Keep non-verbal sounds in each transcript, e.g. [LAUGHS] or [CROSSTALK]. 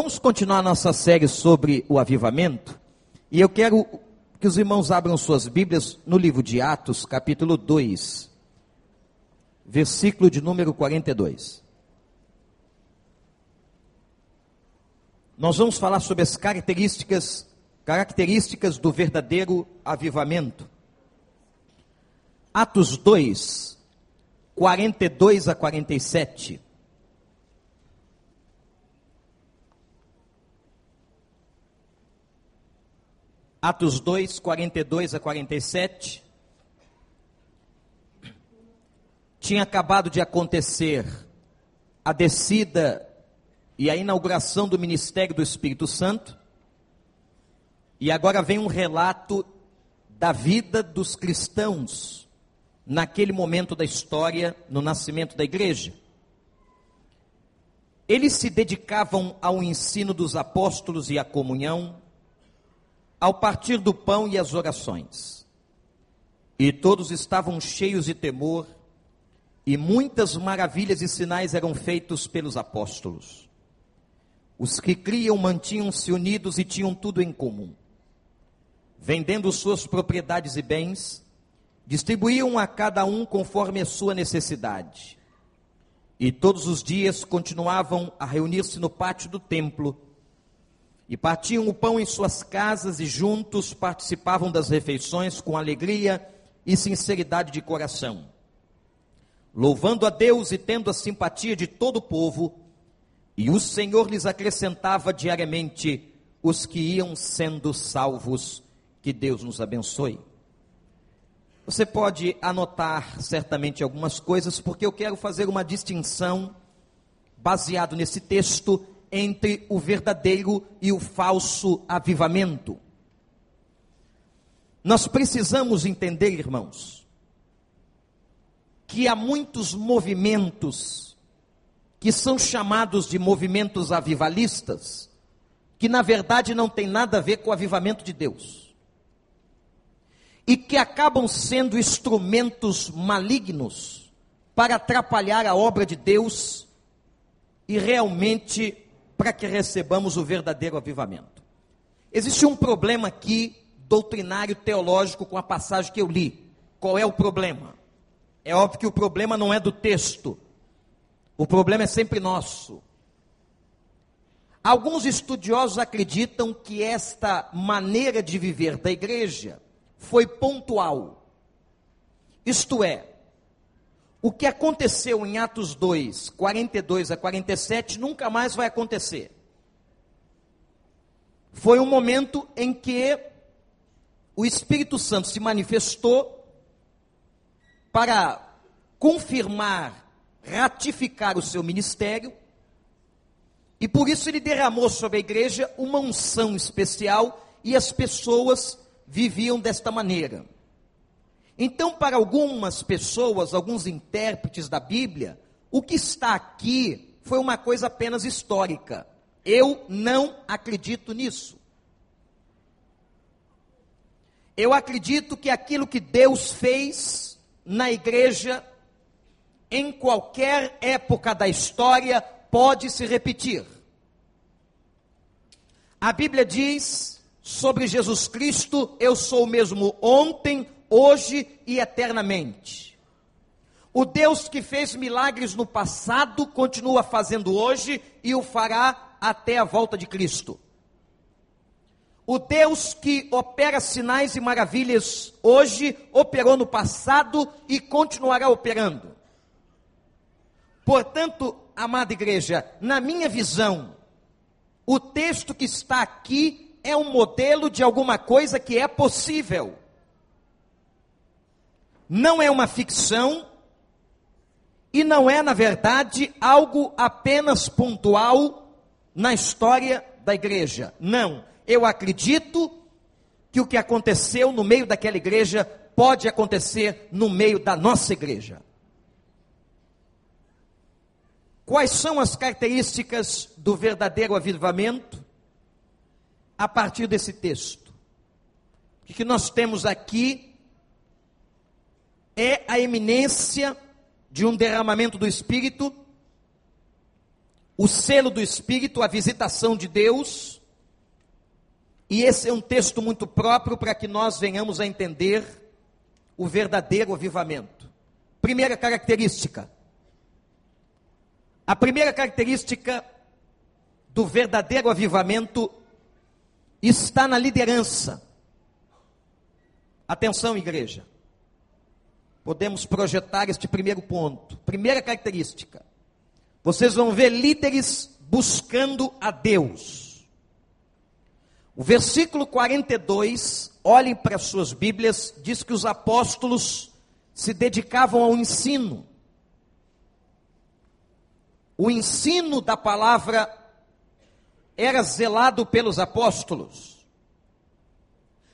Vamos continuar nossa série sobre o avivamento. E eu quero que os irmãos abram suas Bíblias no livro de Atos, capítulo 2, versículo de número 42. Nós vamos falar sobre as características, características do verdadeiro avivamento. Atos 2, 42 a 47. Atos 2, 42 a 47. Tinha acabado de acontecer a descida e a inauguração do ministério do Espírito Santo. E agora vem um relato da vida dos cristãos naquele momento da história, no nascimento da igreja. Eles se dedicavam ao ensino dos apóstolos e à comunhão, ao partir do pão e as orações. E todos estavam cheios de temor, e muitas maravilhas e sinais eram feitos pelos apóstolos. Os que criam mantinham-se unidos e tinham tudo em comum. Vendendo suas propriedades e bens, distribuíam a cada um conforme a sua necessidade. E todos os dias continuavam a reunir-se no pátio do templo e partiam o pão em suas casas e juntos participavam das refeições com alegria e sinceridade de coração, louvando a Deus e tendo a simpatia de todo o povo, e o Senhor lhes acrescentava diariamente os que iam sendo salvos. Que Deus nos abençoe. Você pode anotar certamente algumas coisas, porque eu quero fazer uma distinção baseado nesse texto entre o verdadeiro e o falso avivamento. Nós precisamos entender, irmãos, que há muitos movimentos que são chamados de movimentos avivalistas, que na verdade não tem nada a ver com o avivamento de Deus. E que acabam sendo instrumentos malignos para atrapalhar a obra de Deus e realmente para que recebamos o verdadeiro avivamento. Existe um problema aqui, doutrinário teológico, com a passagem que eu li. Qual é o problema? É óbvio que o problema não é do texto, o problema é sempre nosso. Alguns estudiosos acreditam que esta maneira de viver da igreja foi pontual. Isto é, o que aconteceu em Atos 2, 42 a 47, nunca mais vai acontecer. Foi um momento em que o Espírito Santo se manifestou para confirmar, ratificar o seu ministério, e por isso ele derramou sobre a igreja uma unção especial e as pessoas viviam desta maneira. Então, para algumas pessoas, alguns intérpretes da Bíblia, o que está aqui foi uma coisa apenas histórica. Eu não acredito nisso. Eu acredito que aquilo que Deus fez na igreja, em qualquer época da história, pode se repetir. A Bíblia diz sobre Jesus Cristo: Eu sou o mesmo ontem, hoje e eternamente. O Deus que fez milagres no passado continua fazendo hoje e o fará até a volta de Cristo. O Deus que opera sinais e maravilhas hoje, operou no passado e continuará operando. Portanto, amada igreja, na minha visão, o texto que está aqui é um modelo de alguma coisa que é possível não é uma ficção e não é, na verdade, algo apenas pontual na história da igreja. Não, eu acredito que o que aconteceu no meio daquela igreja pode acontecer no meio da nossa igreja. Quais são as características do verdadeiro avivamento? A partir desse texto. O que nós temos aqui é a eminência de um derramamento do Espírito, o selo do Espírito, a visitação de Deus. E esse é um texto muito próprio para que nós venhamos a entender o verdadeiro avivamento. Primeira característica. A primeira característica do verdadeiro avivamento está na liderança. Atenção, igreja. Podemos projetar este primeiro ponto. Primeira característica. Vocês vão ver líderes buscando a Deus. O versículo 42, olhem para suas Bíblias, diz que os apóstolos se dedicavam ao ensino. O ensino da palavra era zelado pelos apóstolos.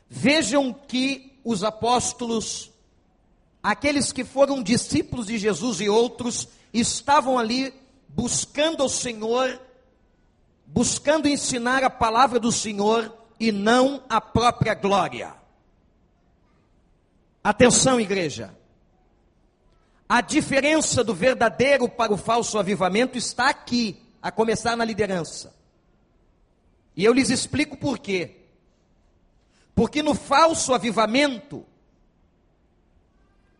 Vejam que os apóstolos, aqueles que foram discípulos de Jesus e outros, estavam ali buscando ao Senhor, buscando ensinar a palavra do Senhor e não a própria glória. Atenção, igreja. A diferença do verdadeiro para o falso avivamento está aqui, a começar na liderança. E eu lhes explico por quê. Porque no falso avivamento,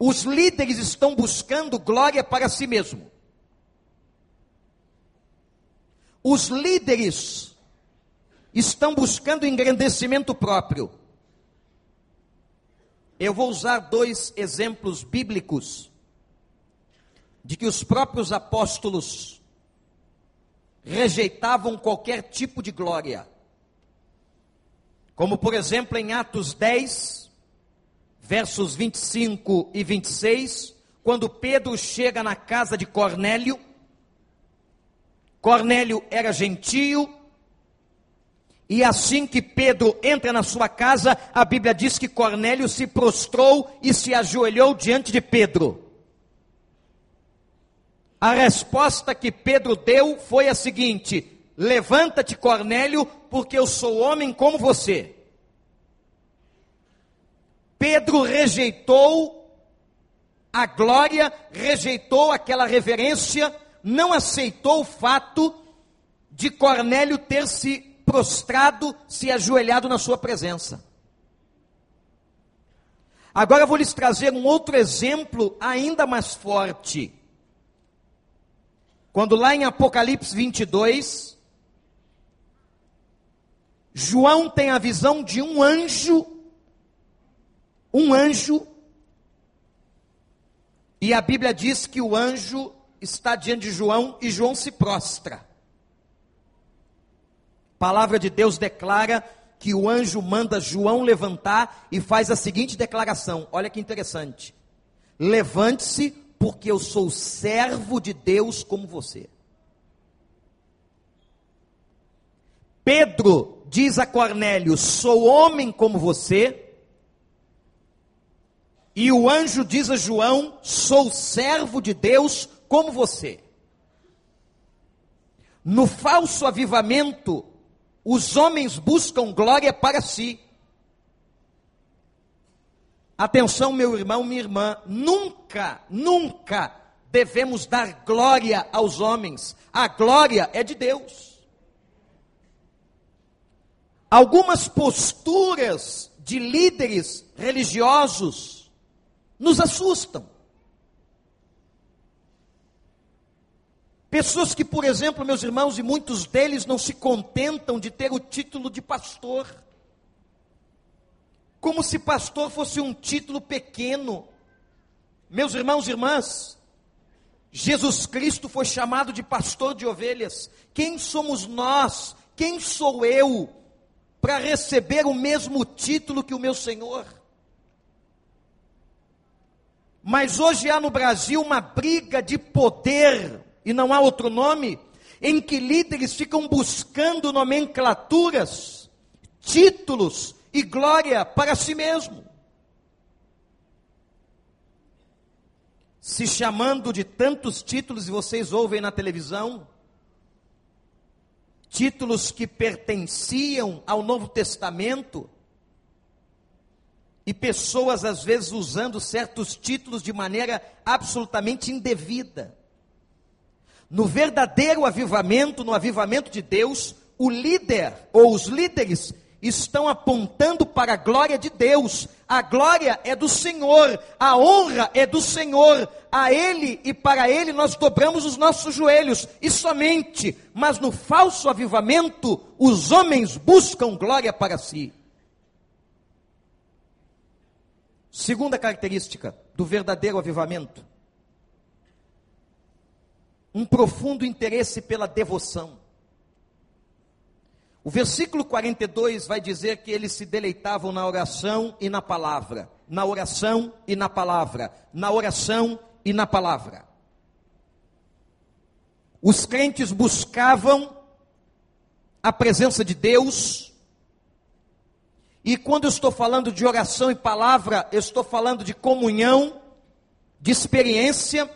os líderes estão buscando glória para si mesmo. Os líderes estão buscando engrandecimento próprio. Eu vou usar dois exemplos bíblicos de que os próprios apóstolos rejeitavam qualquer tipo de glória. Como, por exemplo, em Atos 10, versos 25 e 26, quando Pedro chega na casa de Cornélio, Cornélio era gentio, e assim que Pedro entra na sua casa, a Bíblia diz que Cornélio se prostrou e se ajoelhou diante de Pedro. A resposta que Pedro deu foi a seguinte: Levanta-te, Cornélio, porque eu sou homem como você. Pedro rejeitou a glória, rejeitou aquela reverência, não aceitou o fato de Cornélio ter se prostrado, se ajoelhado na sua presença. Agora vou lhes trazer um outro exemplo ainda mais forte. Quando lá em Apocalipse 22, João tem a visão de um anjo, um anjo, e a Bíblia diz que o anjo está diante de João e João se prostra. A palavra de Deus declara que o anjo manda João levantar e faz a seguinte declaração: olha que interessante. Levante-se, porque eu sou servo de Deus como você. Pedro diz a Cornélio: sou homem como você. E o anjo diz a João: sou servo de Deus como você. No falso avivamento, os homens buscam glória para si. Atenção, meu irmão, minha irmã, nunca, nunca devemos dar glória aos homens. A glória é de Deus. Algumas posturas de líderes religiosos nos assustam. Pessoas que, por exemplo, meus irmãos, e muitos deles não se contentam de ter o título de pastor. Como se pastor fosse um título pequeno. Meus irmãos e irmãs, Jesus Cristo foi chamado de pastor de ovelhas. Quem somos nós? Quem sou eu para receber o mesmo título que o meu Senhor? Mas hoje há no Brasil uma briga de poder e não há outro nome, em que líderes ficam buscando nomenclaturas, títulos e glória para si mesmo. Se chamando de tantos títulos, e vocês ouvem na televisão, títulos que pertenciam ao Novo Testamento, e pessoas às vezes usando certos títulos de maneira absolutamente indevida. No verdadeiro avivamento, no avivamento de Deus, o líder ou os líderes estão apontando para a glória de Deus. A glória é do Senhor, a honra é do Senhor. A Ele e para Ele nós dobramos os nossos joelhos, e somente. Mas no falso avivamento, os homens buscam glória para si. Segunda característica do verdadeiro avivamento: um profundo interesse pela devoção. O versículo 42 vai dizer que eles se deleitavam na oração e na palavra, na oração e na palavra, na oração e na palavra. Os crentes buscavam a presença de Deus, e quando eu estou falando de oração e palavra, eu estou falando de comunhão, de experiência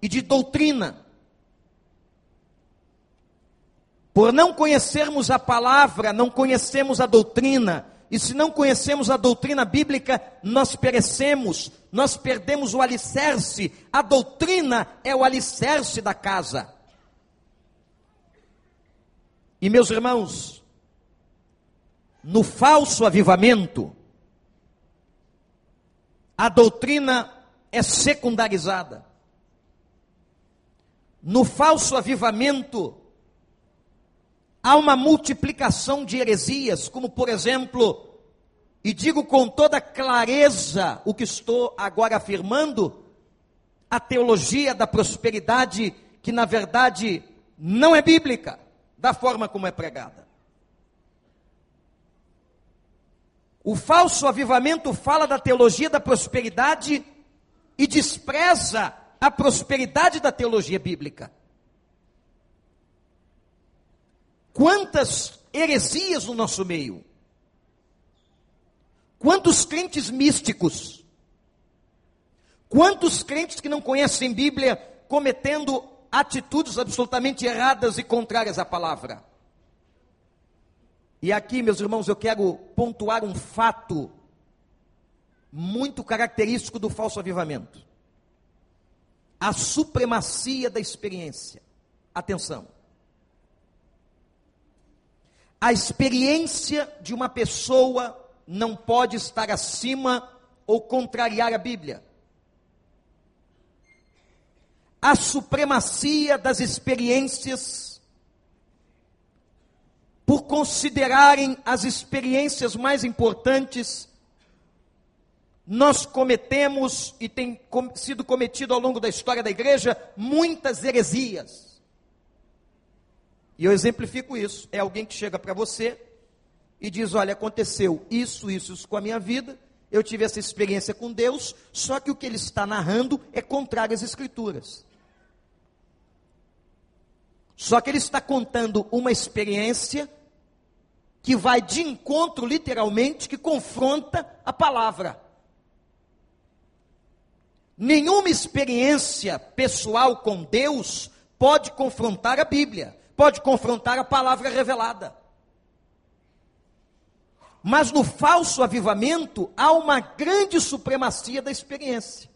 e de doutrina. Por não conhecermos a palavra, não conhecemos a doutrina. E se não conhecemos a doutrina bíblica, nós perecemos, nós perdemos o alicerce. A doutrina é o alicerce da casa. E meus irmãos, no falso avivamento, a doutrina é secundarizada. No falso avivamento, há uma multiplicação de heresias, como por exemplo, e digo com toda clareza o que estou agora afirmando, a teologia da prosperidade, que na verdade não é bíblica, da forma como é pregada. O falso avivamento fala da teologia da prosperidade e despreza a prosperidade da teologia bíblica. Quantas heresias no nosso meio. Quantos crentes místicos. Quantos crentes que não conhecem Bíblia cometendo atitudes absolutamente erradas e contrárias à palavra. E aqui, meus irmãos, eu quero pontuar um fato muito característico do falso avivamento: a supremacia da experiência. Atenção. A experiência de uma pessoa não pode estar acima ou contrariar a Bíblia. A supremacia das experiências, por considerarem as experiências mais importantes, nós cometemos e tem sido cometido ao longo da história da igreja muitas heresias. E eu exemplifico isso. É alguém que chega para você e diz: Olha, aconteceu isso, isso, isso com a minha vida. Eu tive essa experiência com Deus, só que o que ele está narrando é contrário às Escrituras. Só que ele está contando uma experiência que vai de encontro, literalmente, que confronta a palavra. Nenhuma experiência pessoal com Deus pode confrontar a Bíblia pode confrontar a palavra revelada. Mas no falso avivamento há uma grande supremacia da experiência.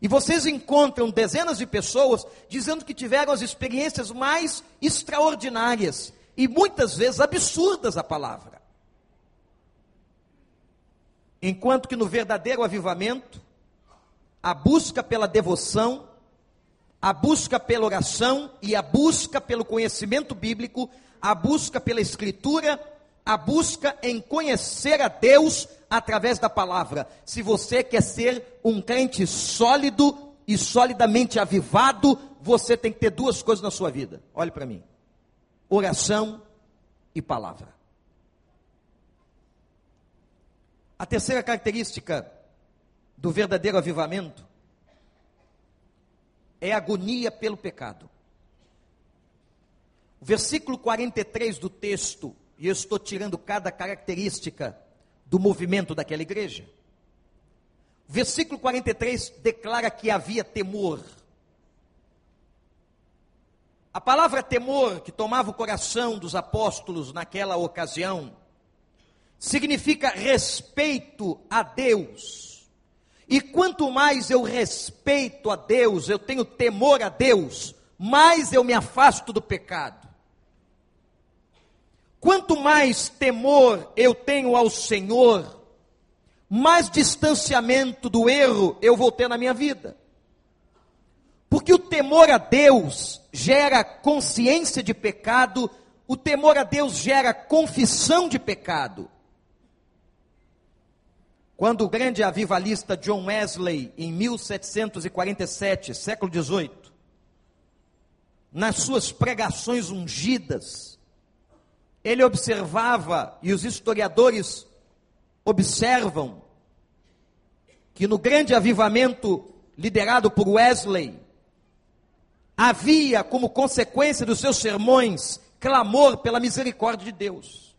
E vocês encontram dezenas de pessoas dizendo que tiveram as experiências mais extraordinárias e muitas vezes absurdas a palavra. Enquanto que no verdadeiro avivamento, a busca pela devoção a busca pela oração e a busca pelo conhecimento bíblico, a busca pela escritura, a busca em conhecer a Deus através da palavra. Se você quer ser um crente sólido e solidamente avivado, você tem que ter duas coisas na sua vida. Olhe para mim: oração e palavra. A terceira característica do verdadeiro avivamento é agonia pelo pecado. O versículo 43 do texto, e eu estou tirando cada característica do movimento daquela igreja. Versículo 43 declara que havia temor. A palavra temor, que tomava o coração dos apóstolos naquela ocasião, significa respeito a Deus e quanto mais eu respeito a Deus, eu tenho temor a Deus, mais eu me afasto do pecado. Quanto mais temor eu tenho ao Senhor, mais distanciamento do erro eu vou ter na minha vida. Porque o temor a Deus gera consciência de pecado, o temor a Deus gera confissão de pecado. Quando o grande avivalista John Wesley, em 1747, século XVIII, nas suas pregações ungidas, ele observava, e os historiadores observam, que no grande avivamento liderado por Wesley, havia como consequência dos seus sermões clamor pela misericórdia de Deus.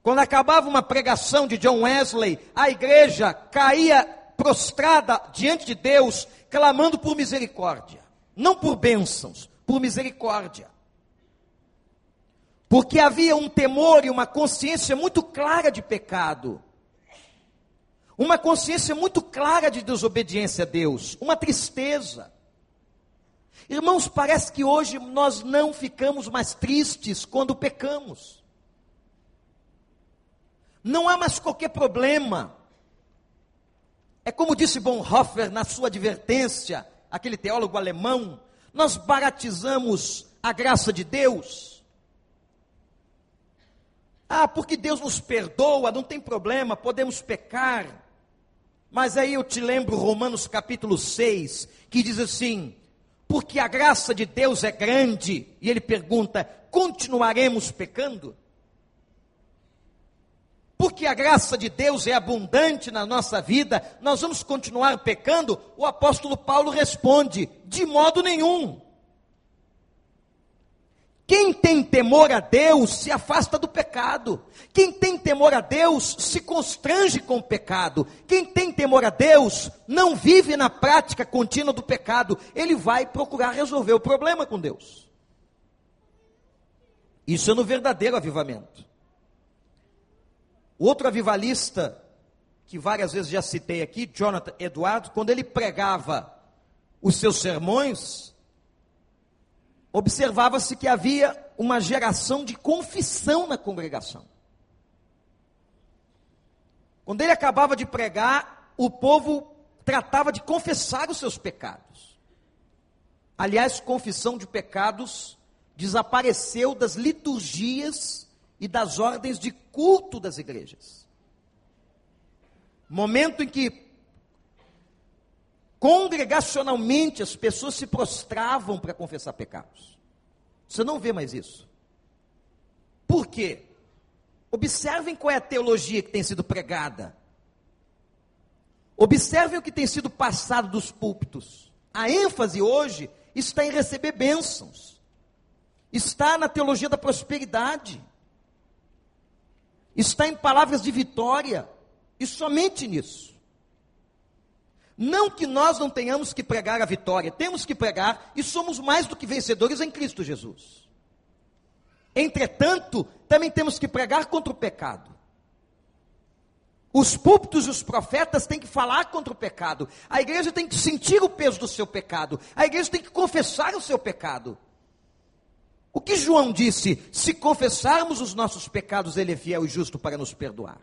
Quando acabava uma pregação de John Wesley, a igreja caía prostrada diante de Deus, clamando por misericórdia. Não por bênçãos, por misericórdia. Porque havia um temor e uma consciência muito clara de pecado. Uma consciência muito clara de desobediência a Deus. Uma tristeza. Irmãos, parece que hoje nós não ficamos mais tristes quando pecamos. Não há mais qualquer problema. É como disse Bonhoeffer na sua advertência, aquele teólogo alemão, nós baratizamos a graça de Deus. Ah, porque Deus nos perdoa, não tem problema, podemos pecar. Mas aí eu te lembro Romanos capítulo 6, que diz assim: porque a graça de Deus é grande, e ele pergunta: continuaremos pecando? porque a graça de Deus é abundante na nossa vida, nós vamos continuar pecando? O apóstolo Paulo responde: de modo nenhum. Quem tem temor a Deus se afasta do pecado. Quem tem temor a Deus se constrange com o pecado. Quem tem temor a Deus não vive na prática contínua do pecado. Ele vai procurar resolver o problema com Deus. Isso é no verdadeiro avivamento. Outro avivalista, que várias vezes já citei aqui, Jonathan Eduardo, quando ele pregava os seus sermões, observava-se que havia uma geração de confissão na congregação. Quando ele acabava de pregar, o povo tratava de confessar os seus pecados. Aliás, confissão de pecados desapareceu das liturgias e das ordens de culto das igrejas. Momento em que congregacionalmente as pessoas se prostravam para confessar pecados. Você não vê mais isso. Por quê? Observem qual é a teologia que tem sido pregada. Observem o que tem sido passado dos púlpitos. A ênfase hoje está em receber bênçãos. Está na teologia da prosperidade está em palavras de vitória, e somente nisso. Não que nós não tenhamos que pregar a vitória, temos que pregar e somos mais do que vencedores em Cristo Jesus. Entretanto, também temos que pregar contra o pecado. Os púlpitos e os profetas têm que falar contra o pecado. A igreja tem que sentir o peso do seu pecado. A igreja tem que confessar o seu pecado. O que João disse? Se confessarmos os nossos pecados, Ele é fiel e justo para nos perdoar.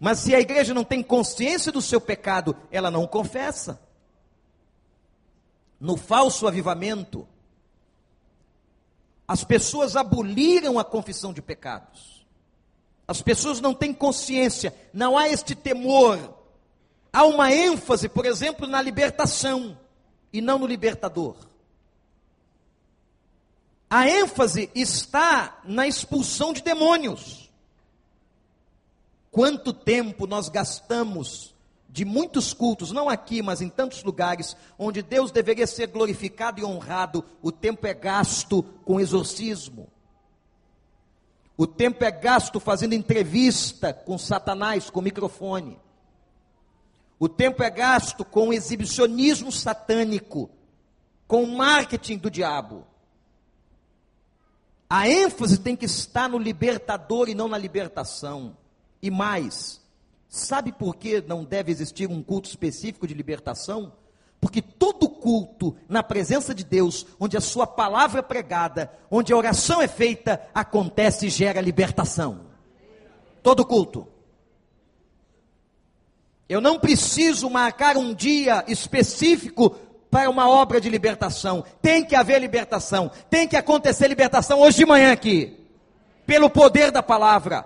Mas se a igreja não tem consciência do seu pecado, ela não confessa. No falso avivamento, as pessoas aboliram a confissão de pecados. As pessoas não têm consciência, não há este temor. Há uma ênfase, por exemplo, na libertação e não no libertador. A ênfase está na expulsão de demônios. Quanto tempo nós gastamos de muitos cultos, não aqui, mas em tantos lugares, onde Deus deveria ser glorificado e honrado, o tempo é gasto com exorcismo. O tempo é gasto fazendo entrevista com Satanás, com microfone. O tempo é gasto com exibicionismo satânico, com marketing do diabo. A ênfase tem que estar no libertador e não na libertação. E mais, sabe por que não deve existir um culto específico de libertação? Porque todo culto na presença de Deus, onde a sua palavra é pregada, onde a oração é feita, acontece e gera libertação. Todo culto. Eu não preciso marcar um dia específico para uma obra de libertação. Tem que haver libertação. Tem que acontecer libertação hoje de manhã aqui. Pelo poder da palavra.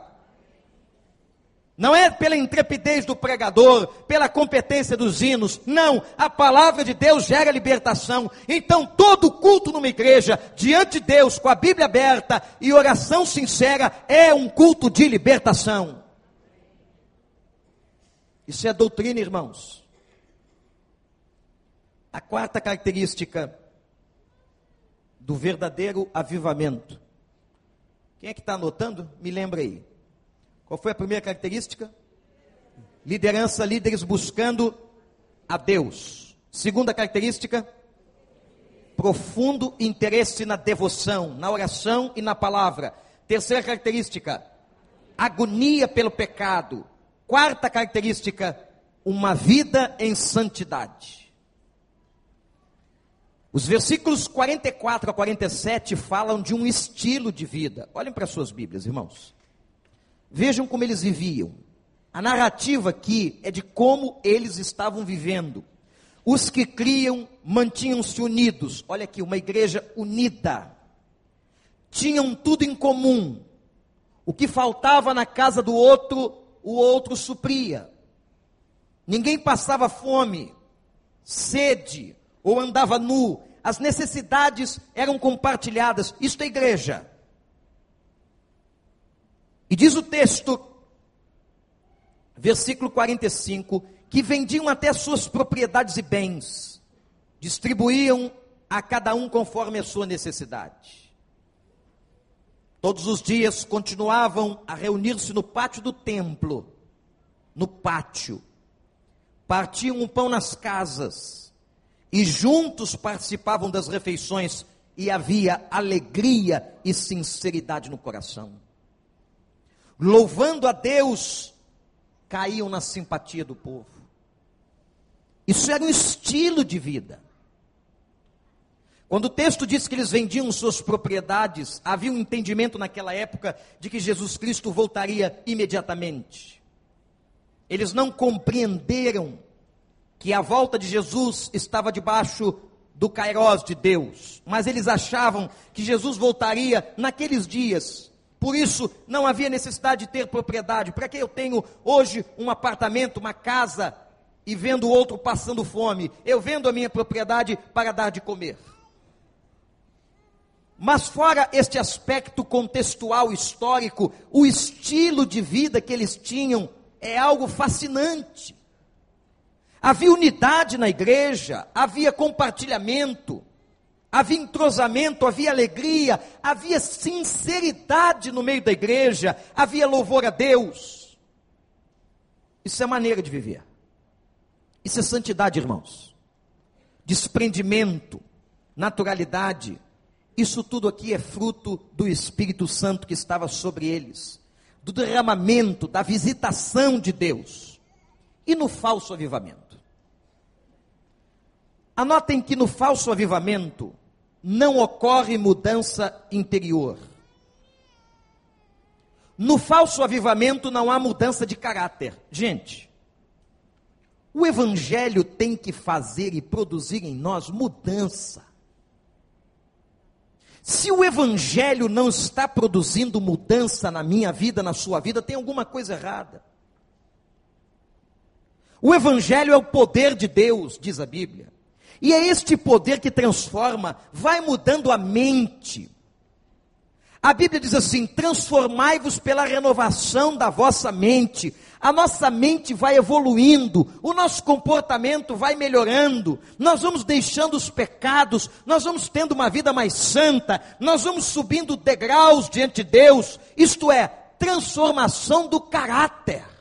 Não é pela intrepidez do pregador, pela competência dos hinos. Não, a palavra de Deus gera libertação. Então, todo culto numa igreja, diante de Deus, com a Bíblia aberta e oração sincera, é um culto de libertação. Isso é doutrina, irmãos. A quarta característica do verdadeiro avivamento. Quem é que está anotando? Me lembra aí. Qual foi a primeira característica? Liderança, líderes buscando a Deus. Segunda característica? Profundo interesse na devoção, na oração e na palavra. Terceira característica? Agonia pelo pecado. Quarta característica: uma vida em santidade. Os versículos 44 a 47 falam de um estilo de vida. Olhem para suas Bíblias, irmãos. Vejam como eles viviam. A narrativa aqui é de como eles estavam vivendo. Os que criam mantinham-se unidos. Olha aqui, uma igreja unida. Tinham tudo em comum. O que faltava na casa do outro, o outro supria. Ninguém passava fome, sede ou andava nu. As necessidades eram compartilhadas. Isto é igreja. E diz o texto, versículo 45, que vendiam até suas propriedades e bens, distribuíam a cada um conforme a sua necessidade. Todos os dias continuavam a reunir-se no pátio do templo, no pátio. Partiam um pão nas casas e juntos participavam das refeições e havia alegria e sinceridade no coração louvando a Deus, caíam na simpatia do povo. Isso era um estilo de vida. Quando o texto diz que eles vendiam suas propriedades, havia um entendimento naquela época de que Jesus Cristo voltaria imediatamente. Eles não compreenderam que a volta de Jesus estava debaixo do Cairós de Deus, mas eles achavam que Jesus voltaria naqueles dias, por isso, não havia necessidade de ter propriedade. Para que eu tenho hoje um apartamento, uma casa, e vendo o outro passando fome? Eu vendo a minha propriedade para dar de comer. Mas fora este aspecto contextual histórico, o estilo de vida que eles tinham é algo fascinante. Havia unidade na igreja, havia compartilhamento, havia entrosamento, havia alegria, havia sinceridade no meio da igreja, havia louvor a Deus. Isso é maneira de viver. Isso é santidade, irmãos. Desprendimento, naturalidade. Isso tudo aqui é fruto do Espírito Santo que estava sobre eles, do derramamento, da visitação de Deus. E no falso avivamento? Anotem que no falso avivamento, não ocorre mudança interior. No falso avivamento não há mudança de caráter. Gente, o Evangelho tem que fazer e produzir em nós mudança. Se o Evangelho não está produzindo mudança na minha vida, na sua vida, tem alguma coisa errada. O Evangelho é o poder de Deus, diz a Bíblia. E é este poder que transforma, vai mudando a mente. A Bíblia diz assim: transformai-vos pela renovação da vossa mente. A nossa mente vai evoluindo, o nosso comportamento vai melhorando, nós vamos deixando os pecados, nós vamos tendo uma vida mais santa, nós vamos subindo degraus diante de Deus, isto é, transformação do caráter.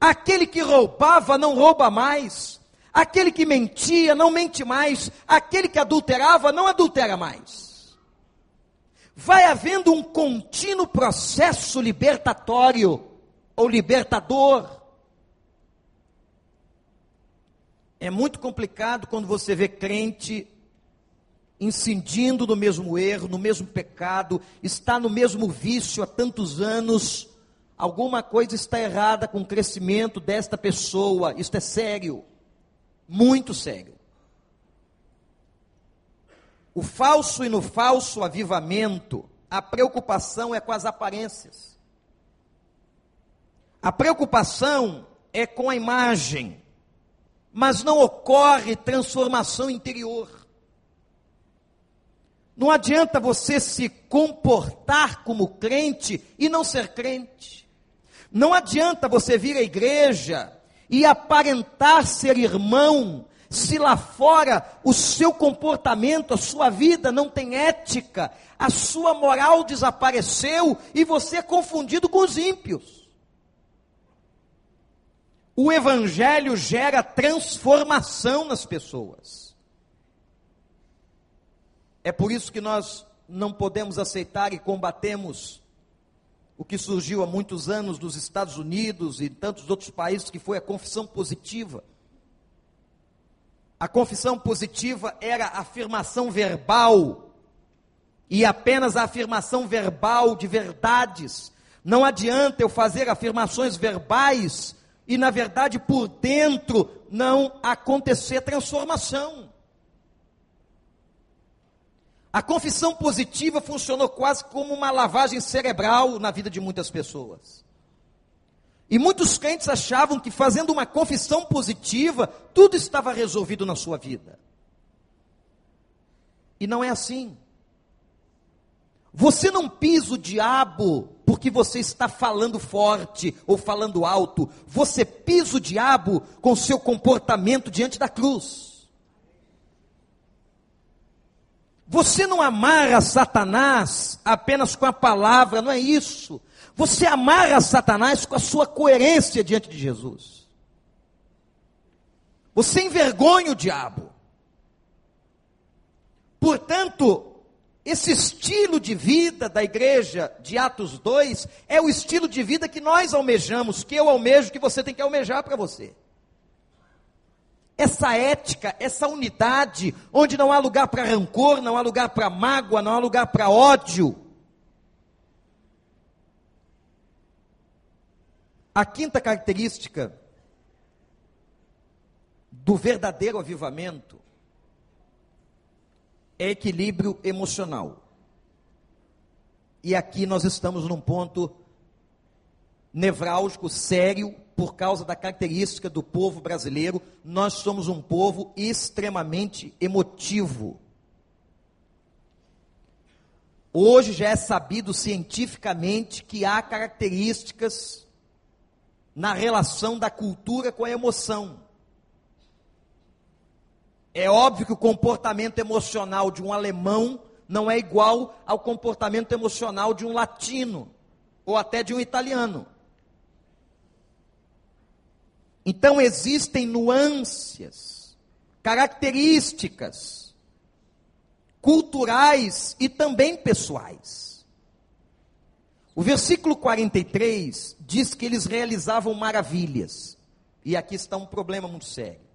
Aquele que roubava não rouba mais. Aquele que mentia não mente mais. Aquele que adulterava não adultera mais. Vai havendo um contínuo processo libertatório ou libertador. É muito complicado quando você vê crente incidindo no mesmo erro, no mesmo pecado, está no mesmo vício há tantos anos. Alguma coisa está errada com o crescimento desta pessoa. Isto é sério, muito sério. O falso e no falso avivamento, a preocupação é com as aparências. A preocupação é com a imagem, mas não ocorre transformação interior. Não adianta você se comportar como crente e não ser crente. Não adianta você vir à igreja e aparentar ser irmão se lá fora o seu comportamento, a sua vida não tem ética, a sua moral desapareceu e você é confundido com os ímpios. O Evangelho gera transformação nas pessoas. É por isso que nós não podemos aceitar e combatemos o que surgiu há muitos anos nos Estados Unidos e tantos outros países, que foi a confissão positiva. A confissão positiva era afirmação verbal, e apenas a afirmação verbal de verdades. Não adianta eu fazer afirmações verbais e, na verdade, por dentro não acontecer transformação. A confissão positiva funcionou quase como uma lavagem cerebral na vida de muitas pessoas. E muitos crentes achavam que fazendo uma confissão positiva, tudo estava resolvido na sua vida. E não é assim. Você não pisa o diabo porque você está falando forte ou falando alto. Você pisa o diabo com seu comportamento diante da cruz. Você não amarra Satanás apenas com a palavra, não é isso. Você amarra Satanás com a sua coerência diante de Jesus. Você envergonha o diabo. Portanto, esse estilo de vida da igreja de Atos 2 é o estilo de vida que nós almejamos, que eu almejo, que você tem que almejar para você. Essa ética, essa unidade, onde não há lugar para rancor, não há lugar para mágoa, não há lugar para ódio A quinta característica do verdadeiro avivamento é equilíbrio emocional. E aqui nós estamos num ponto nevrálgico, sério, por causa da característica do povo brasileiro. Nós somos um povo extremamente emotivo. Hoje já é sabido cientificamente que há características na relação da cultura com a emoção. É óbvio que o comportamento emocional de um alemão não é igual ao comportamento emocional de um latino ou até de um italiano. Então existem nuances, características culturais e também pessoais. O versículo 43 diz que eles realizavam maravilhas. E aqui está um problema muito sério.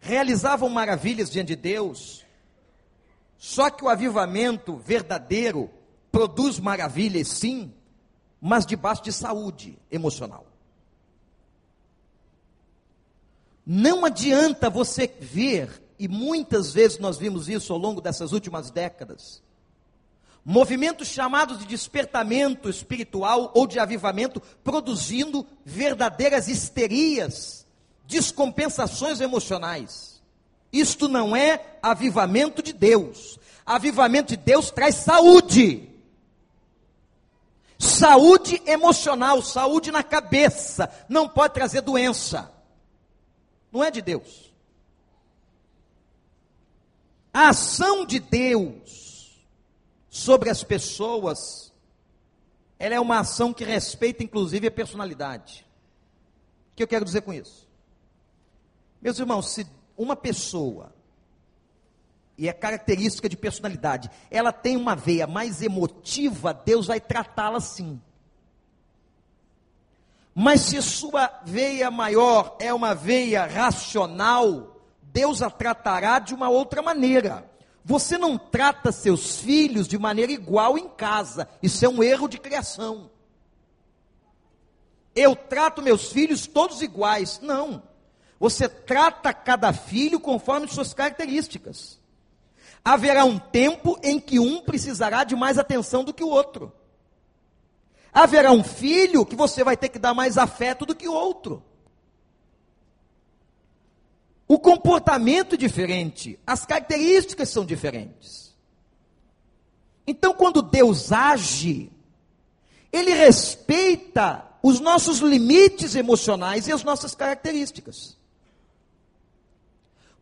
Realizavam maravilhas diante de Deus, só que o avivamento verdadeiro produz maravilhas sim, mas debaixo de saúde emocional. Não adianta você ver, e muitas vezes nós vimos isso ao longo dessas últimas décadas, movimentos chamados de despertamento espiritual ou de avivamento, produzindo verdadeiras histerias, descompensações emocionais. Isto não é avivamento de Deus. Avivamento de Deus traz saúde. Saúde emocional, saúde na cabeça, não pode trazer doença. Não é de Deus. A ação de Deus sobre as pessoas, ela é uma ação que respeita inclusive a personalidade. O que eu quero dizer com isso? Meus irmãos, se uma pessoa, e é característica de personalidade, ela tem uma veia mais emotiva, Deus vai tratá-la assim. Mas se sua veia maior é uma veia racional, Deus a tratará de uma outra maneira. Você não trata seus filhos de maneira igual em casa. Isso é um erro de criação. Eu trato meus filhos todos iguais. Não. Você trata cada filho conforme suas características. Haverá um tempo em que um precisará de mais atenção do que o outro. Haverá um filho que você vai ter que dar mais afeto do que o outro. O comportamento é diferente, as características são diferentes. Então, quando Deus age, Ele respeita os nossos limites emocionais e as nossas características.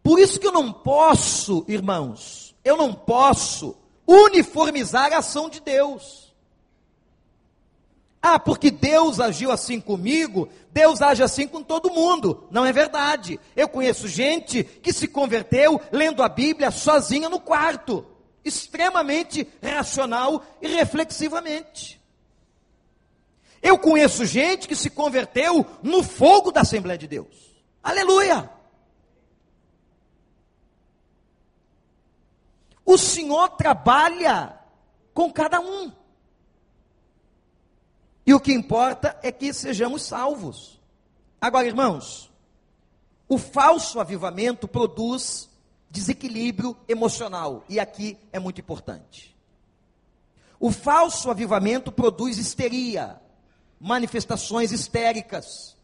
Por isso que eu não posso, irmãos, eu não posso uniformizar a ação de Deus. Ah, porque Deus agiu assim comigo, Deus age assim com todo mundo. Não é verdade. Eu conheço gente que se converteu lendo a Bíblia sozinha no quarto, extremamente racional e reflexivamente. Eu conheço gente que se converteu no fogo da Assembleia de Deus. Aleluia! O Senhor trabalha com cada um. E o que importa é que sejamos salvos. Agora, irmãos, o falso avivamento produz desequilíbrio emocional, e aqui é muito importante. O falso avivamento produz histeria, manifestações histéricas,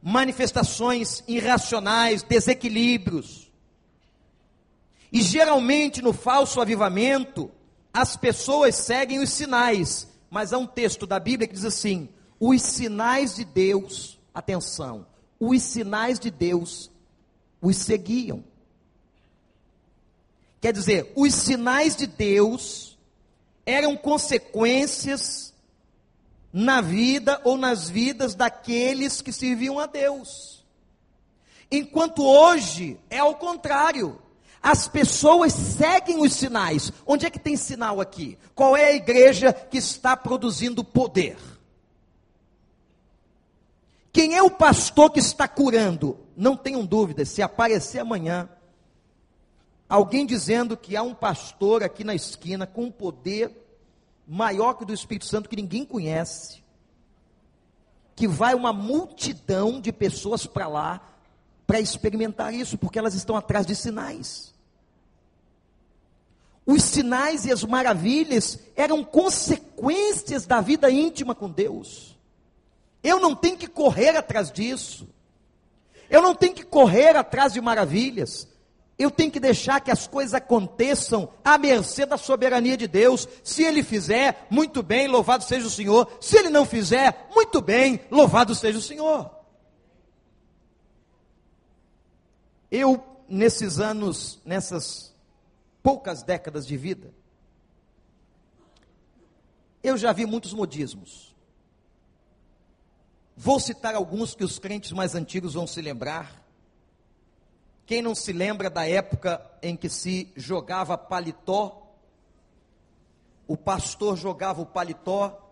manifestações irracionais, desequilíbrios. E geralmente no falso avivamento, as pessoas seguem os sinais, mas há um texto da Bíblia que diz assim: os sinais de Deus, atenção, os sinais de Deus os seguiam. Quer dizer, os sinais de Deus eram consequências na vida ou nas vidas daqueles que serviam a Deus. Enquanto hoje é ao contrário. As pessoas seguem os sinais. Onde é que tem sinal aqui? Qual é a igreja que está produzindo poder? Quem é o pastor que está curando? Não tenham dúvida, se aparecer amanhã alguém dizendo que há um pastor aqui na esquina com um poder maior que o do Espírito Santo que ninguém conhece, que vai uma multidão de pessoas para lá para experimentar isso, porque elas estão atrás de sinais. Os sinais e as maravilhas eram consequências da vida íntima com Deus. Eu não tenho que correr atrás disso. Eu não tenho que correr atrás de maravilhas. Eu tenho que deixar que as coisas aconteçam à mercê da soberania de Deus. Se Ele fizer, muito bem, louvado seja o Senhor. Se Ele não fizer, muito bem, louvado seja o Senhor. Eu, nesses anos, nessas poucas décadas de vida, eu já vi muitos modismos. Vou citar alguns que os crentes mais antigos vão se lembrar. Quem não se lembra da época em que se jogava paletó, o pastor jogava o paletó,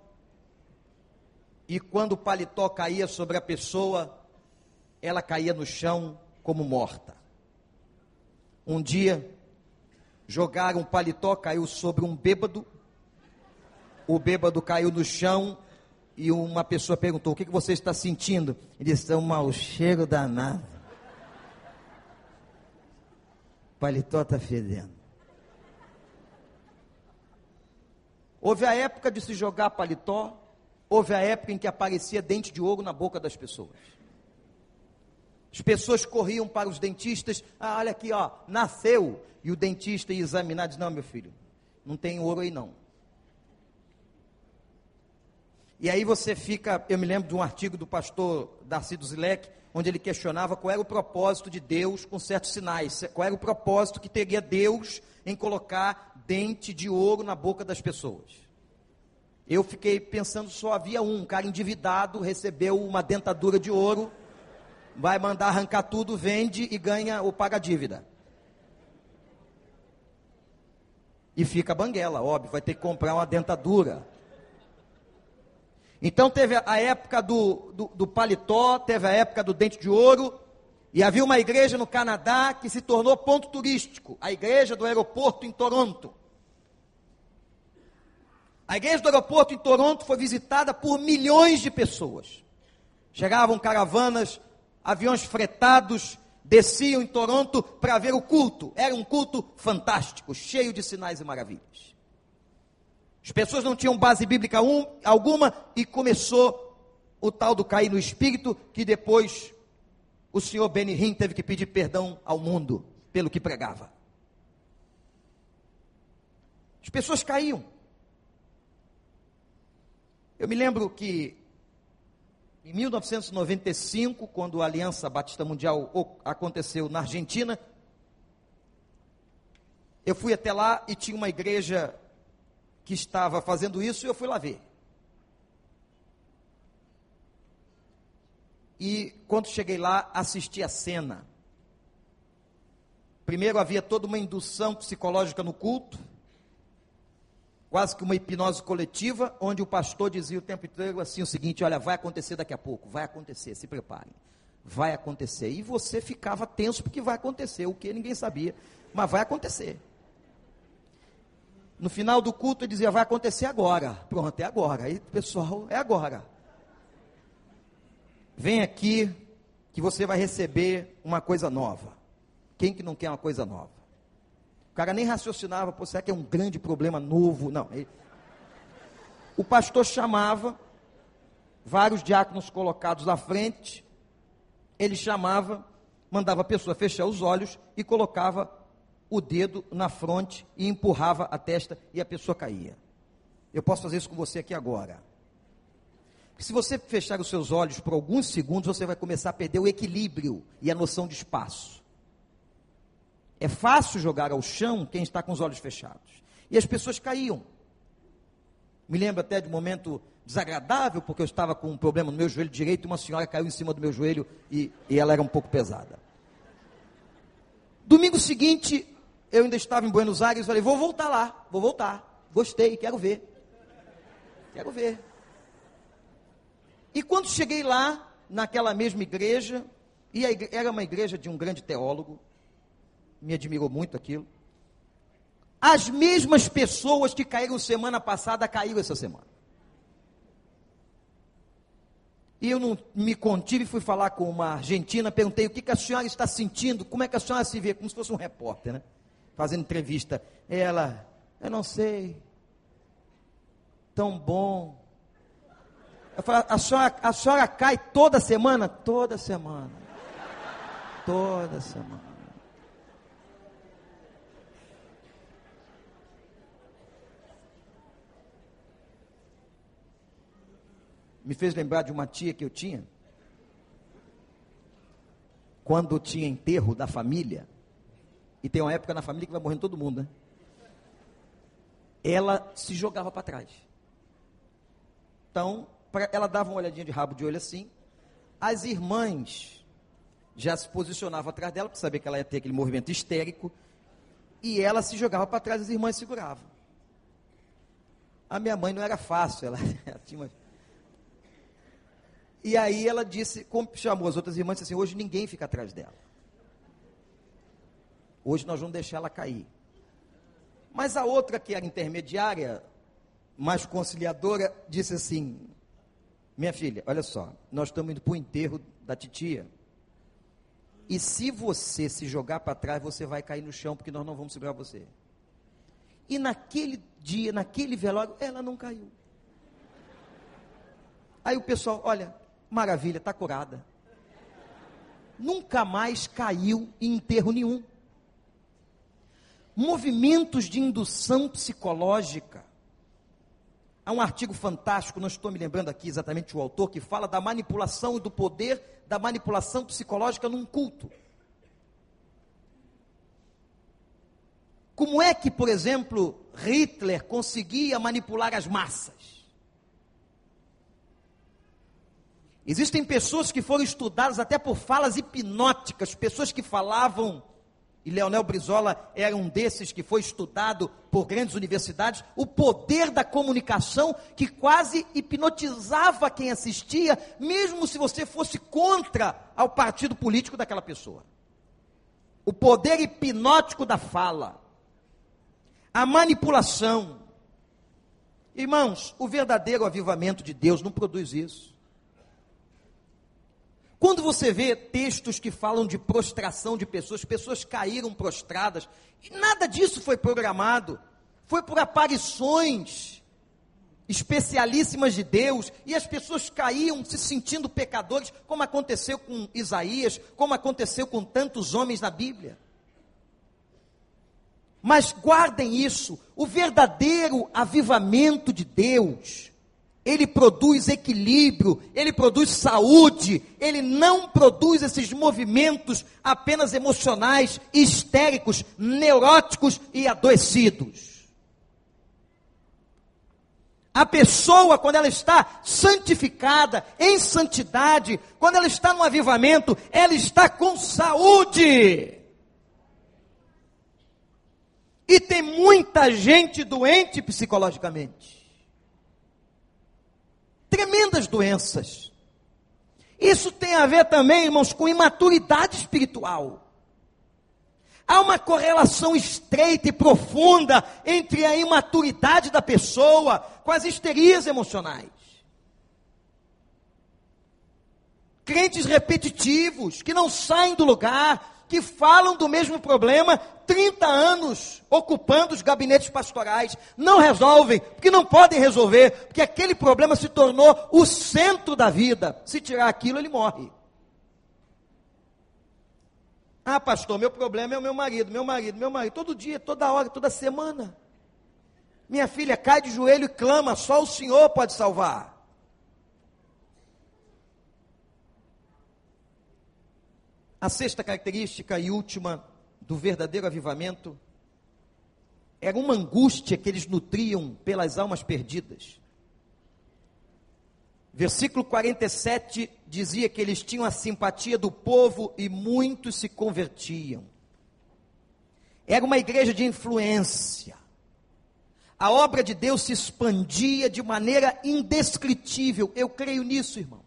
e quando o paletó caía sobre a pessoa, ela caía no chão como morta. Um dia, jogaram um paletó, caiu sobre um bêbado, o bêbado caiu no chão e uma pessoa perguntou: O que, você está sentindo? Ele disse: É um mau cheiro danado. O paletó está fedendo. Houve a época de se jogar paletó, houve a época em que aparecia dente de ouro na boca das pessoas. As pessoas corriam para os dentistas, ah, olha aqui, ó, nasceu. E o dentista ia examinar, diz, não, meu filho, não tem ouro aí não. E aí você fica, eu me lembro de um artigo do pastor Darcy Zilek, onde ele questionava qual era o propósito de Deus com certos sinais, qual era o propósito que teria Deus em colocar dente de ouro na boca das pessoas. Eu fiquei pensando, só havia um, um cara endividado, recebeu uma dentadura de ouro, vai mandar arrancar tudo, vende e ganha ou paga a dívida. E fica banguela, óbvio, vai ter que comprar uma dentadura. Então teve a época do, do, do paletó, teve a época do dente de ouro, e havia uma igreja no Canadá que se tornou ponto turístico, a igreja do aeroporto em Toronto. A igreja do aeroporto em Toronto foi visitada por milhões de pessoas. Chegavam caravanas, aviões fretados, desciam em Toronto para ver o culto. Era um culto fantástico, cheio de sinais e maravilhas. As pessoas não tinham base bíblica um, alguma e começou o tal do cair no espírito, que depois o senhor Benihim teve que pedir perdão ao mundo pelo que pregava. As pessoas caíam. Eu me lembro que em 1995, quando a Aliança Batista Mundial aconteceu na Argentina, eu fui até lá e tinha uma igreja que estava fazendo isso e eu fui lá ver. E quando cheguei lá, assisti a cena. Primeiro havia toda uma indução psicológica no culto, quase que uma hipnose coletiva, onde o pastor dizia o tempo inteiro assim o seguinte: olha, vai acontecer daqui a pouco, vai acontecer, se preparem, vai acontecer. E você ficava tenso porque vai acontecer, o que ninguém sabia, mas vai acontecer. No final do culto ele dizia, vai acontecer agora. Pronto, é agora. Aí, pessoal, é agora. Vem aqui que você vai receber uma coisa nova. Quem que não quer uma coisa nova? Cara nem raciocinava, pô, será que é um grande problema novo? Não. Ele... O pastor chamava vários diáconos colocados na frente, ele chamava, mandava a pessoa fechar os olhos e colocava o dedo na fronte e empurrava a testa e a pessoa caía. Eu posso fazer isso com você aqui agora. Se você fechar os seus olhos por alguns segundos, você vai começar a perder o equilíbrio e a noção de espaço. É fácil jogar ao chão quem está com os olhos fechados. E as pessoas caíam. Me lembro até de um momento desagradável, porque eu estava com um problema no meu joelho direito e uma senhora caiu em cima do meu joelho e, e ela era um pouco pesada. Domingo seguinte, eu ainda estava em Buenos Aires, falei, vou voltar lá, vou voltar. Gostei, quero ver. Quero ver. E quando cheguei lá, naquela mesma igreja, e igreja, era uma igreja de um grande teólogo, me admirou muito aquilo. As mesmas pessoas que caíram semana passada caíram essa semana. E eu não me contive, fui falar com uma argentina, perguntei o que, que a senhora está sentindo, como é que a senhora se vê, como se fosse um repórter, né? Fazendo entrevista. Ela, eu não sei, tão bom, eu falo, a senhora, a senhora cai toda semana? Toda semana. Toda semana. Me fez lembrar de uma tia que eu tinha. Quando tinha enterro da família, e tem uma época na família que vai morrendo todo mundo, né? Ela se jogava para trás. Então, ela dava uma olhadinha de rabo de olho assim. As irmãs já se posicionavam atrás dela, para saber que ela ia ter aquele movimento histérico. E ela se jogava para trás, as irmãs seguravam. A minha mãe não era fácil, ela, [LAUGHS] ela tinha uma... E aí ela disse, chamou as outras irmãs disse assim: hoje ninguém fica atrás dela. Hoje nós vamos deixar ela cair. Mas a outra, que era intermediária, mais conciliadora, disse assim: minha filha, olha só, nós estamos indo para o enterro da titia. E se você se jogar para trás, você vai cair no chão, porque nós não vamos segurar você. E naquele dia, naquele velório, ela não caiu. Aí o pessoal, olha, maravilha, está curada. Nunca mais caiu em enterro nenhum. Movimentos de indução psicológica Há um artigo fantástico, não estou me lembrando aqui exatamente o autor, que fala da manipulação e do poder da manipulação psicológica num culto. Como é que, por exemplo, Hitler conseguia manipular as massas? Existem pessoas que foram estudadas até por falas hipnóticas, pessoas que falavam e Leonel Brizola era um desses que foi estudado por grandes universidades, o poder da comunicação que quase hipnotizava quem assistia, mesmo se você fosse contra ao partido político daquela pessoa. O poder hipnótico da fala, a manipulação. Irmãos, o verdadeiro avivamento de Deus não produz isso. Quando você vê textos que falam de prostração de pessoas, pessoas caíram prostradas, e nada disso foi programado, foi por aparições especialíssimas de Deus, e as pessoas caíam se sentindo pecadores, como aconteceu com Isaías, como aconteceu com tantos homens na Bíblia. Mas guardem isso, o verdadeiro avivamento de Deus ele produz equilíbrio, ele produz saúde, ele não produz esses movimentos apenas emocionais, histéricos, neuróticos e adoecidos. A pessoa, quando ela está santificada, em santidade, quando ela está no avivamento, ela está com saúde. E tem muita gente doente psicologicamente tremendas doenças. Isso tem a ver também, irmãos, com imaturidade espiritual. Há uma correlação estreita e profunda entre a imaturidade da pessoa com as histerias emocionais. Crentes repetitivos, que não saem do lugar, que falam do mesmo problema 30 anos ocupando os gabinetes pastorais. Não resolvem, porque não podem resolver, porque aquele problema se tornou o centro da vida. Se tirar aquilo, ele morre. Ah, pastor, meu problema é o meu marido, meu marido, meu marido. Todo dia, toda hora, toda semana. Minha filha cai de joelho e clama: só o Senhor pode salvar. A sexta característica e última do verdadeiro avivamento era uma angústia que eles nutriam pelas almas perdidas. Versículo 47 dizia que eles tinham a simpatia do povo e muitos se convertiam. Era uma igreja de influência. A obra de Deus se expandia de maneira indescritível. Eu creio nisso, irmão.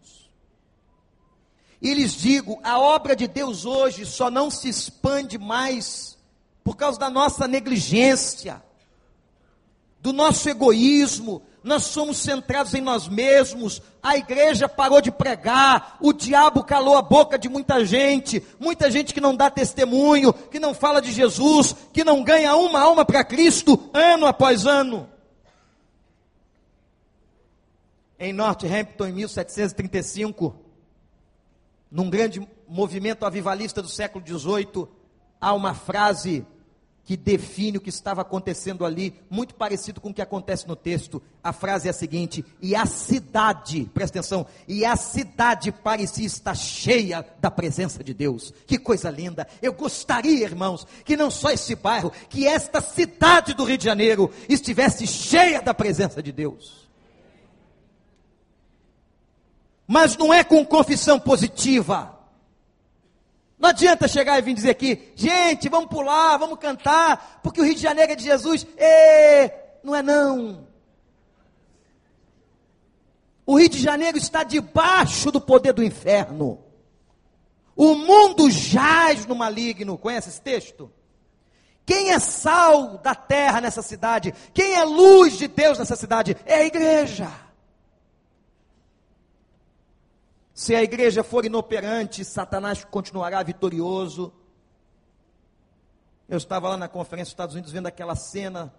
E lhes digo: a obra de Deus hoje só não se expande mais por causa da nossa negligência, do nosso egoísmo. Nós somos centrados em nós mesmos. A igreja parou de pregar, o diabo calou a boca de muita gente, muita gente que não dá testemunho, que não fala de Jesus, que não ganha uma alma para Cristo ano após ano. Em Northampton, em 1735, num grande movimento avivalista do século XVIII, há uma frase que define o que estava acontecendo ali, muito parecido com o que acontece no texto. A frase é a seguinte: e a cidade, presta atenção, e a cidade parecia estar cheia da presença de Deus. Que coisa linda! Eu gostaria, irmãos, que não só esse bairro, que esta cidade do Rio de Janeiro estivesse cheia da presença de Deus. Mas não é com confissão positiva. Não adianta chegar e vir dizer aqui, gente, vamos pular, vamos cantar, porque o Rio de Janeiro é de Jesus. E, não é não. O Rio de Janeiro está debaixo do poder do inferno. O mundo jaz no maligno. Conhece esse texto? Quem é sal da terra nessa cidade? Quem é luz de Deus nessa cidade? É a igreja. Se a igreja for inoperante, Satanás continuará vitorioso. Eu estava lá na conferência dos Estados Unidos vendo aquela cena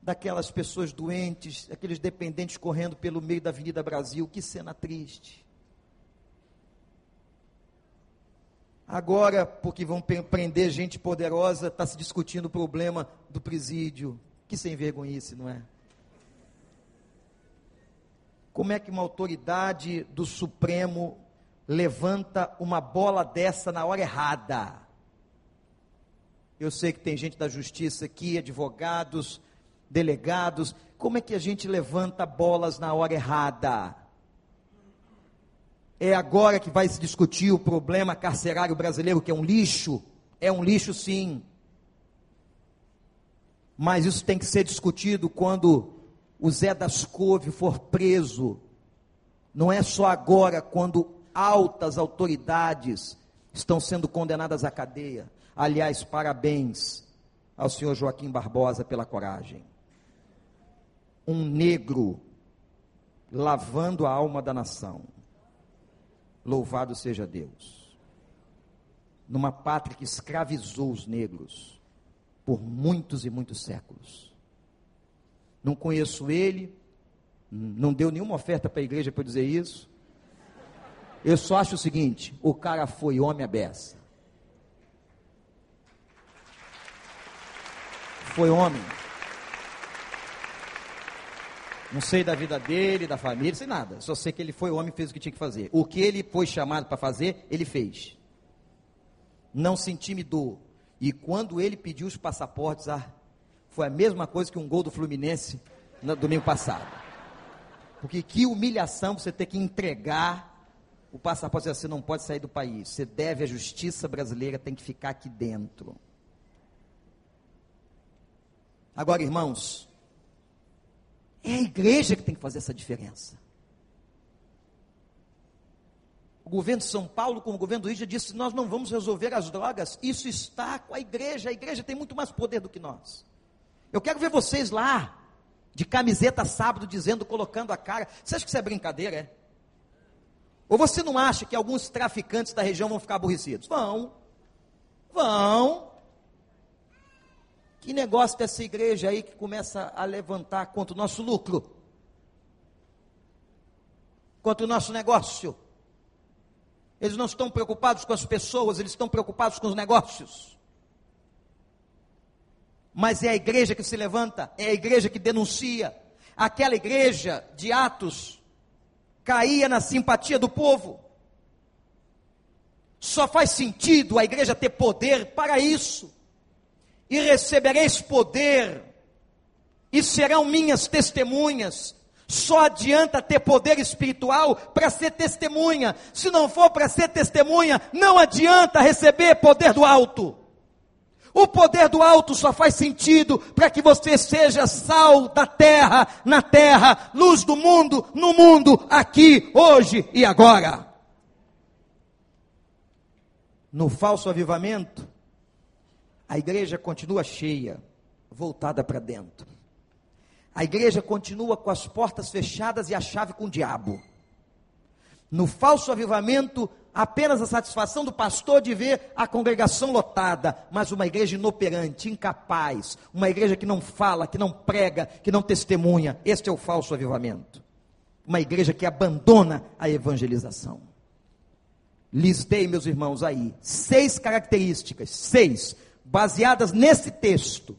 daquelas pessoas doentes, aqueles dependentes correndo pelo meio da Avenida Brasil. Que cena triste. Agora, porque vão prender gente poderosa, está se discutindo o problema do presídio. Que sem vergonhice, não é? Como é que uma autoridade do Supremo levanta uma bola dessa na hora errada? Eu sei que tem gente da justiça aqui, advogados, delegados. Como é que a gente levanta bolas na hora errada? É agora que vai se discutir o problema carcerário brasileiro, que é um lixo. É um lixo, sim. Mas isso tem que ser discutido quando o Zé das Couve for preso. Não é só agora, quando altas autoridades estão sendo condenadas à cadeia. Aliás, parabéns ao senhor Joaquim Barbosa pela coragem. Um negro lavando a alma da nação. Louvado seja Deus. Numa pátria que escravizou os negros por muitos e muitos séculos. Não conheço ele, não deu nenhuma oferta para a igreja para dizer isso. Eu só acho o seguinte: o cara foi homem a beça. Foi homem. Não sei da vida dele, da família, sei nada. Só sei que ele foi homem e fez o que tinha que fazer. O que ele foi chamado para fazer, ele fez. Não se intimidou. E quando ele pediu os passaportes, ah, foi a mesma coisa que um gol do Fluminense no domingo passado. Porque que humilhação você ter que entregar o passaporte. Você não pode sair do país. Você deve, a justiça brasileira tem que ficar aqui dentro. Agora, irmãos, é a igreja que tem que fazer essa diferença. O governo de São Paulo, como o governo do Rio, disse: nós não vamos resolver as drogas, isso está com a igreja. A igreja tem muito mais poder do que nós. Eu quero ver vocês lá, de camiseta sábado, dizendo, colocando a cara. Você acha que isso é brincadeira, é? Ou você não acha que alguns traficantes da região vão ficar aborrecidos? Vão. Vão. Que negócio dessa igreja aí que começa a levantar contra o nosso lucro? Contra o nosso negócio? Eles não estão preocupados com as pessoas, eles estão preocupados com os negócios. Mas é a igreja que se levanta, é a igreja que denuncia. Aquela igreja de Atos caía na simpatia do povo. Só faz sentido a igreja ter poder para isso e recebereis poder, e serão minhas testemunhas. Só adianta ter poder espiritual para ser testemunha. Se não for para ser testemunha, não adianta receber poder do alto. O poder do alto só faz sentido para que você seja sal da terra, na terra, luz do mundo, no mundo, aqui, hoje e agora. No falso avivamento, a igreja continua cheia, voltada para dentro. A igreja continua com as portas fechadas e a chave com o diabo. No falso avivamento, apenas a satisfação do pastor de ver a congregação lotada, mas uma igreja inoperante, incapaz, uma igreja que não fala, que não prega, que não testemunha. Este é o falso avivamento. Uma igreja que abandona a evangelização. Listei, meus irmãos, aí seis características, seis baseadas nesse texto,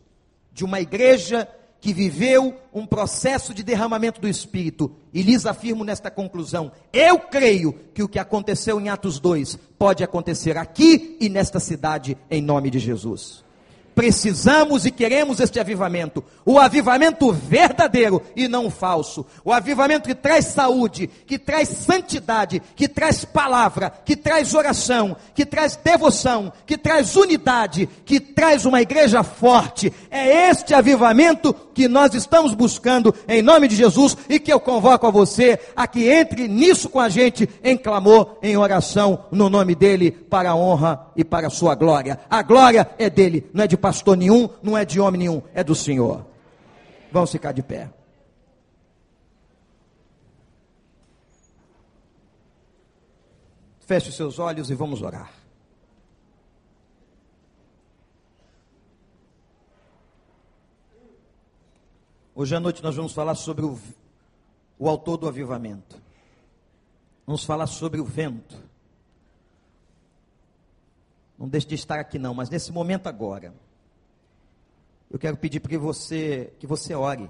de uma igreja que viveu um processo de derramamento do Espírito, e lhes afirmo nesta conclusão: eu creio que o que aconteceu em Atos 2 pode acontecer aqui e nesta cidade, em nome de Jesus precisamos e queremos este avivamento. O avivamento verdadeiro e não falso. O avivamento que traz saúde, que traz santidade, que traz palavra, que traz oração, que traz devoção, que traz unidade, que traz uma igreja forte. É este avivamento que nós estamos buscando em nome de Jesus e que eu convoco a você a que entre nisso com a gente em clamor, em oração, no nome dele, para a honra e para a sua glória. A glória é dele, não é de pastor nenhum, não é de homem nenhum, é do Senhor. Vamos ficar de pé. Feche os seus olhos e vamos orar. Hoje à noite nós vamos falar sobre o, o autor do avivamento. Vamos falar sobre o vento. Não deixe de estar aqui não, mas nesse momento agora eu quero pedir para você, que você ore.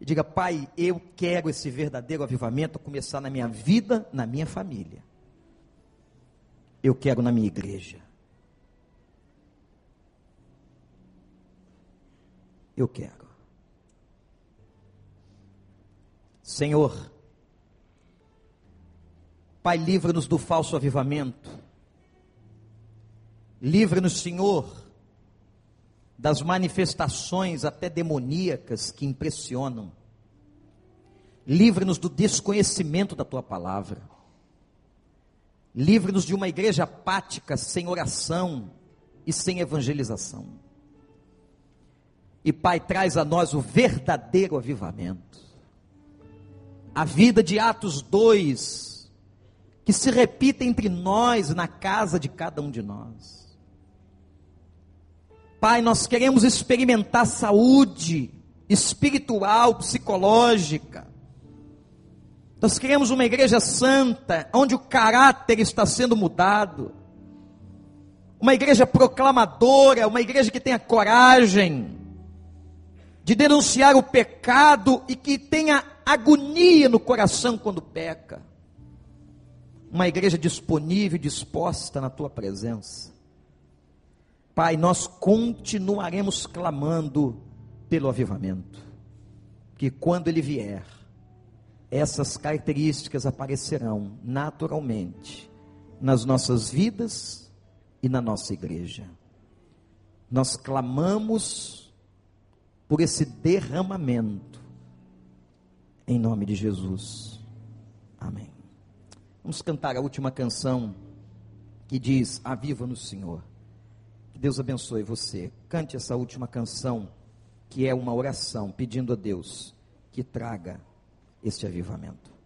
E diga, Pai, eu quero esse verdadeiro avivamento começar na minha vida, na minha família. Eu quero na minha igreja. Eu quero. Senhor, Pai, livra-nos do falso avivamento Livra-nos, Senhor, das manifestações até demoníacas que impressionam. Livra-nos do desconhecimento da tua palavra. Livre-nos de uma igreja apática, sem oração e sem evangelização. E Pai, traz a nós o verdadeiro avivamento. A vida de Atos 2, que se repita entre nós, na casa de cada um de nós. Pai, nós queremos experimentar saúde espiritual, psicológica. Nós queremos uma igreja santa, onde o caráter está sendo mudado. Uma igreja proclamadora, uma igreja que tenha coragem de denunciar o pecado e que tenha agonia no coração quando peca. Uma igreja disponível e disposta na tua presença. Pai, nós continuaremos clamando pelo avivamento. Que quando ele vier, essas características aparecerão naturalmente nas nossas vidas e na nossa igreja. Nós clamamos por esse derramamento, em nome de Jesus. Amém. Vamos cantar a última canção que diz: Aviva no Senhor. Que Deus abençoe você. Cante essa última canção, que é uma oração pedindo a Deus que traga este avivamento.